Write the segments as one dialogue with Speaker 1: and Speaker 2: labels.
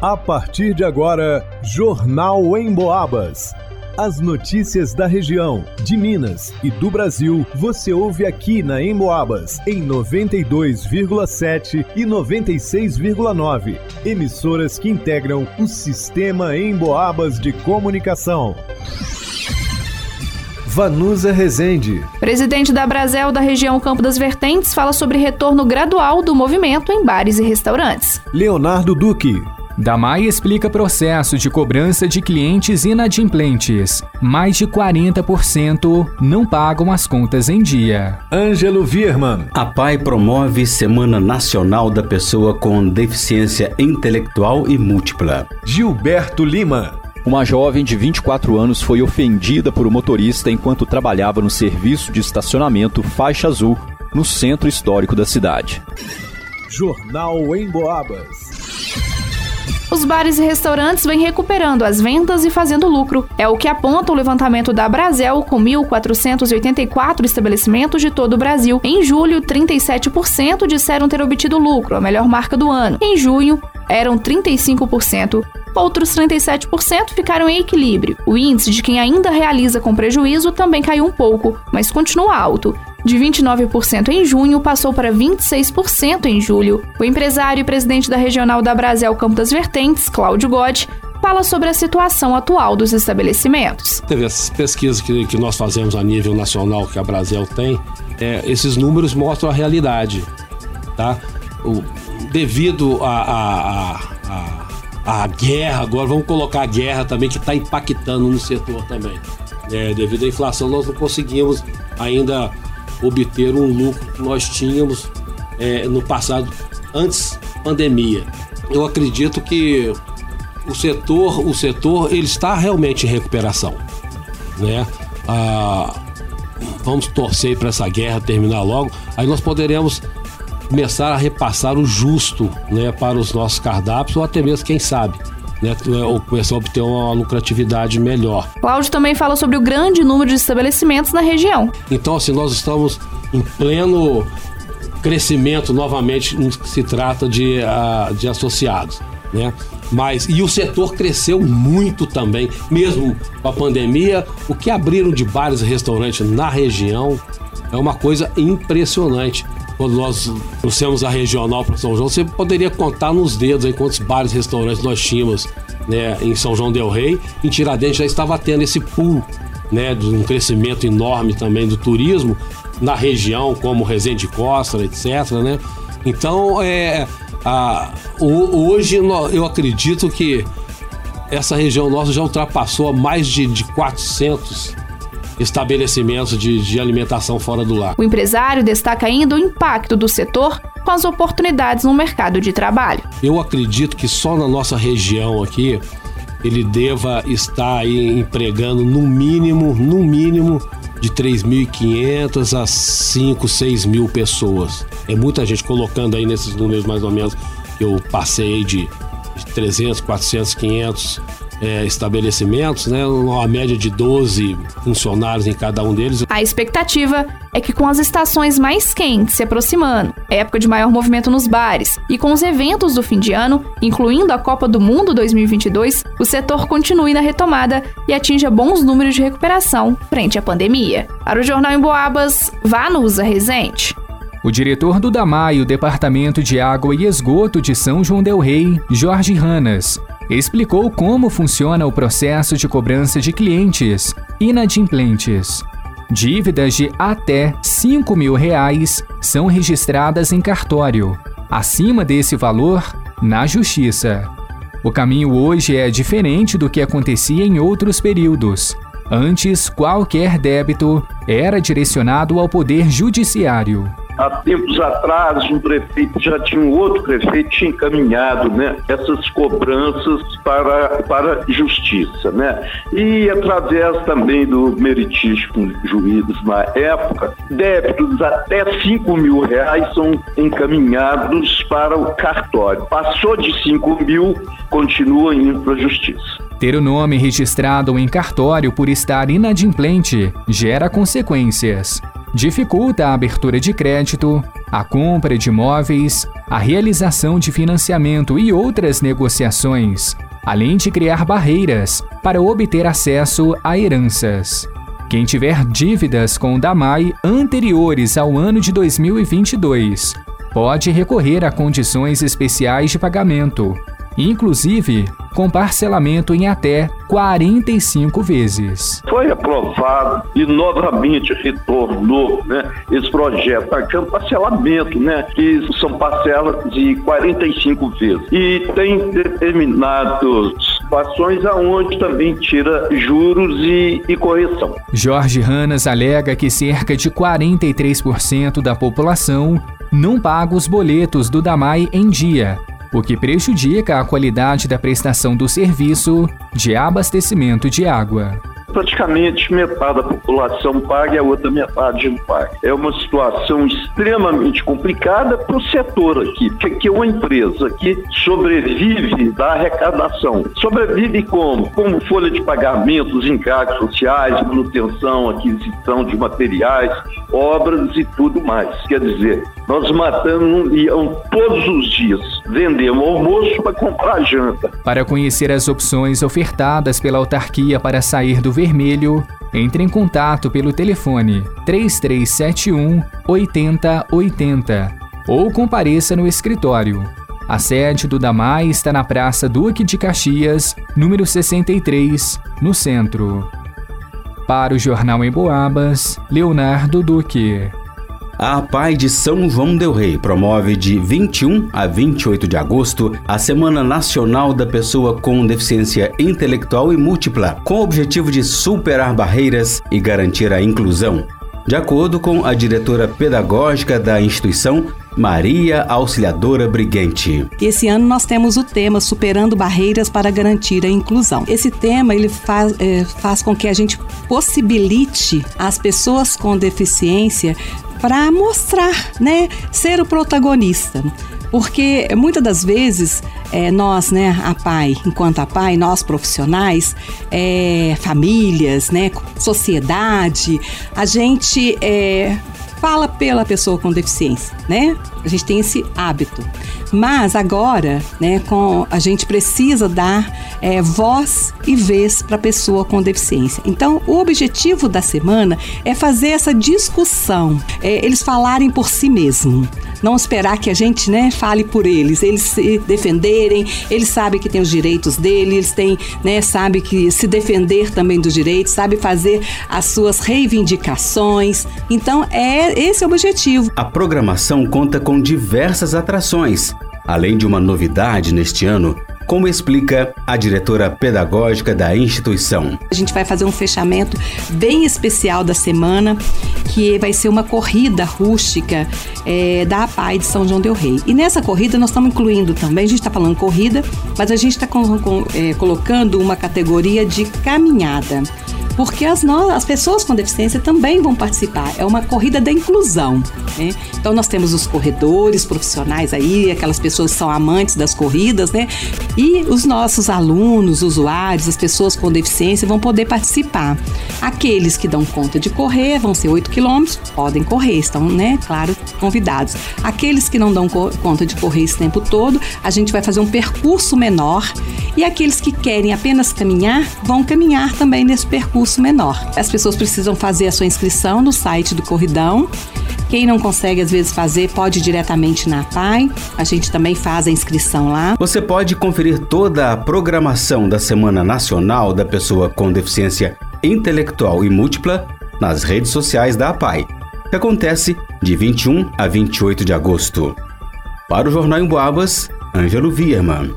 Speaker 1: A partir de agora, Jornal em Boabas. As notícias da região, de Minas e do Brasil, você ouve aqui na Emboabas, em 92,7 e 96,9. Emissoras que integram o sistema Emboabas de comunicação. Vanusa Rezende.
Speaker 2: Presidente da Brasel da região Campo das Vertentes fala sobre retorno gradual do movimento em bares e restaurantes.
Speaker 1: Leonardo Duque.
Speaker 3: Damai explica processo de cobrança de clientes inadimplentes. Mais de 40% não pagam as contas em dia.
Speaker 1: Ângelo Vierman.
Speaker 4: A PAI promove Semana Nacional da Pessoa com Deficiência Intelectual e Múltipla.
Speaker 1: Gilberto Lima.
Speaker 5: Uma jovem de 24 anos foi ofendida por um motorista enquanto trabalhava no serviço de estacionamento Faixa Azul, no centro histórico da cidade.
Speaker 1: Jornal em Boabas.
Speaker 2: Os bares e restaurantes vêm recuperando as vendas e fazendo lucro. É o que aponta o levantamento da Brasel, com 1.484 estabelecimentos de todo o Brasil. Em julho, 37% disseram ter obtido lucro, a melhor marca do ano. Em junho, eram 35%. Outros 37% ficaram em equilíbrio. O índice de quem ainda realiza com prejuízo também caiu um pouco, mas continua alto de 29% em junho passou para 26% em julho. O empresário e presidente da regional da Brasel Campo das Vertentes, Cláudio Gotti, fala sobre a situação atual dos estabelecimentos.
Speaker 6: Teve essas pesquisas que, que nós fazemos a nível nacional que a Brasel tem, é, esses números mostram a realidade, tá? O, devido a, a, a, a, guerra, agora vamos colocar a guerra também que está impactando no setor também. É, devido à inflação, nós não conseguimos ainda obter um lucro que nós tínhamos é, no passado, antes pandemia. Eu acredito que o setor, o setor ele está realmente em recuperação, né? Ah, vamos torcer para essa guerra terminar logo, aí nós poderemos começar a repassar o justo, né, para os nossos cardápios ou até mesmo quem sabe né, ou começar a obter uma lucratividade melhor.
Speaker 2: Cláudio também fala sobre o grande número de estabelecimentos na região.
Speaker 6: Então, assim, nós estamos em pleno crescimento novamente no que se trata de, uh, de associados, né? Mas, e o setor cresceu muito também, mesmo com a pandemia, o que abriram de bares e restaurantes na região é uma coisa impressionante quando nós trouxemos a regional para São João, você poderia contar nos dedos aí quantos bares e restaurantes nós tínhamos né, em São João Del Rei. Em Tiradentes já estava tendo esse pool né, de um crescimento enorme também do turismo na região, como Resende Costa, etc. Né? Então, é, a, hoje eu acredito que essa região nossa já ultrapassou mais de, de 400 estabelecimentos de, de alimentação fora do lar.
Speaker 2: O empresário destaca ainda o impacto do setor com as oportunidades no mercado de trabalho.
Speaker 6: Eu acredito que só na nossa região aqui ele deva estar aí empregando no mínimo, no mínimo de 3.500 a 5, 6 mil pessoas. É muita gente colocando aí nesses números mais ou menos que eu passei de, de 300, 400, 500 é, estabelecimentos, né, uma média de 12 funcionários em cada um deles.
Speaker 2: A expectativa é que com as estações mais quentes se aproximando, época de maior movimento nos bares, e com os eventos do fim de ano, incluindo a Copa do Mundo 2022, o setor continue na retomada e atinja bons números de recuperação frente à pandemia. Para o Jornal em Boabas, Vanusa Rezende.
Speaker 3: O diretor do DAMAI, o Departamento de Água e Esgoto de São João del Rei, Jorge Ranas, explicou como funciona o processo de cobrança de clientes inadimplentes. Dívidas de até 5 mil reais são registradas em cartório. Acima desse valor, na Justiça. O caminho hoje é diferente do que acontecia em outros períodos. Antes, qualquer débito era direcionado ao Poder Judiciário
Speaker 7: há tempos atrás, um prefeito, já tinha um outro prefeito, tinha encaminhado né, essas cobranças para, para justiça. Né? E através também do meritíssimo juízes na época, débitos até 5 mil reais são encaminhados para o cartório. Passou de 5 mil, continua indo para a justiça.
Speaker 3: Ter o nome registrado em cartório por estar inadimplente gera consequências dificulta a abertura de crédito, a compra de imóveis, a realização de financiamento e outras negociações, além de criar barreiras para obter acesso a heranças. Quem tiver dívidas com o DAMAI anteriores ao ano de 2022 pode recorrer a condições especiais de pagamento, inclusive com parcelamento em até 45 vezes.
Speaker 7: Foi aprovado e novamente retornou né, esse projeto, marcando parcelamento, né, que são parcelas de 45 vezes. E tem determinadas situações aonde também tira juros e, e correção.
Speaker 3: Jorge Ranas alega que cerca de 43% da população não paga os boletos do DAMAI em dia o que prejudica a qualidade da prestação do serviço de abastecimento de água
Speaker 7: praticamente metade da população paga e a outra metade não paga. É uma situação extremamente complicada para o setor aqui, porque é uma empresa que sobrevive da arrecadação. Sobrevive como? Como folha de pagamentos, encargos sociais, manutenção, aquisição de materiais, obras e tudo mais. Quer dizer, nós matamos iam todos os dias, vendemos almoço para comprar janta.
Speaker 3: Para conhecer as opções ofertadas pela autarquia para sair do vermelho, entre em contato pelo telefone 3371 8080 ou compareça no escritório. A sede do DAMAI está na Praça Duque de Caxias, número 63, no centro. Para o Jornal em Boabas, Leonardo Duque.
Speaker 4: A APAI de São João Del Rei promove de 21 a 28 de agosto a Semana Nacional da Pessoa com Deficiência Intelectual e Múltipla, com o objetivo de superar barreiras e garantir a inclusão. De acordo com a diretora pedagógica da instituição, Maria Auxiliadora Briguente.
Speaker 8: Esse ano nós temos o tema Superando Barreiras para Garantir a Inclusão. Esse tema ele faz, é, faz com que a gente possibilite as pessoas com deficiência para mostrar, né, ser o protagonista. Porque muitas das vezes é, nós, né, a pai, enquanto a pai, nós profissionais, é, famílias, né, sociedade, a gente é, fala pela pessoa com deficiência, né? A gente tem esse hábito. Mas agora, né, com, a gente precisa dar é, voz e vez para a pessoa com deficiência. Então, o objetivo da semana é fazer essa discussão, é, eles falarem por si mesmos. Não esperar que a gente né, fale por eles, eles se defenderem, eles sabem que têm os direitos deles, eles têm, né, sabem que se defender também dos direitos, sabem fazer as suas reivindicações. Então, é esse é o objetivo.
Speaker 4: A programação conta com diversas atrações. Além de uma novidade neste ano, como explica a diretora pedagógica da instituição.
Speaker 8: A gente vai fazer um fechamento bem especial da semana, que vai ser uma corrida rústica é, da APAI de São João Del Rei. E nessa corrida nós estamos incluindo também, a gente está falando corrida, mas a gente está é, colocando uma categoria de caminhada porque as, as pessoas com deficiência também vão participar. É uma corrida da inclusão. Né? Então nós temos os corredores profissionais aí, aquelas pessoas que são amantes das corridas, né? E os nossos alunos, usuários, as pessoas com deficiência vão poder participar. Aqueles que dão conta de correr, vão ser 8 quilômetros, podem correr, estão, né, claro, convidados. Aqueles que não dão conta de correr esse tempo todo, a gente vai fazer um percurso menor. E aqueles que querem apenas caminhar, vão caminhar também nesse percurso menor. As pessoas precisam fazer a sua inscrição no site do Corridão quem não consegue às vezes fazer, pode ir diretamente na PAI. A gente também faz a inscrição lá.
Speaker 4: Você pode conferir toda a programação da Semana Nacional da Pessoa com Deficiência Intelectual e Múltipla nas redes sociais da APAI, que acontece de 21 a 28 de agosto. Para o Jornal em Boabas, Ângelo Vierman.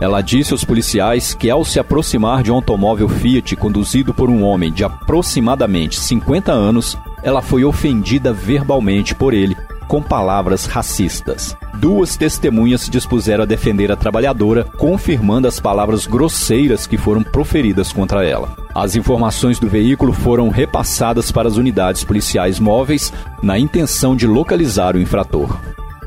Speaker 5: Ela disse aos policiais que, ao se aproximar de um automóvel Fiat conduzido por um homem de aproximadamente 50 anos, ela foi ofendida verbalmente por ele, com palavras racistas. Duas testemunhas se dispuseram a defender a trabalhadora, confirmando as palavras grosseiras que foram proferidas contra ela. As informações do veículo foram repassadas para as unidades policiais móveis na intenção de localizar o infrator.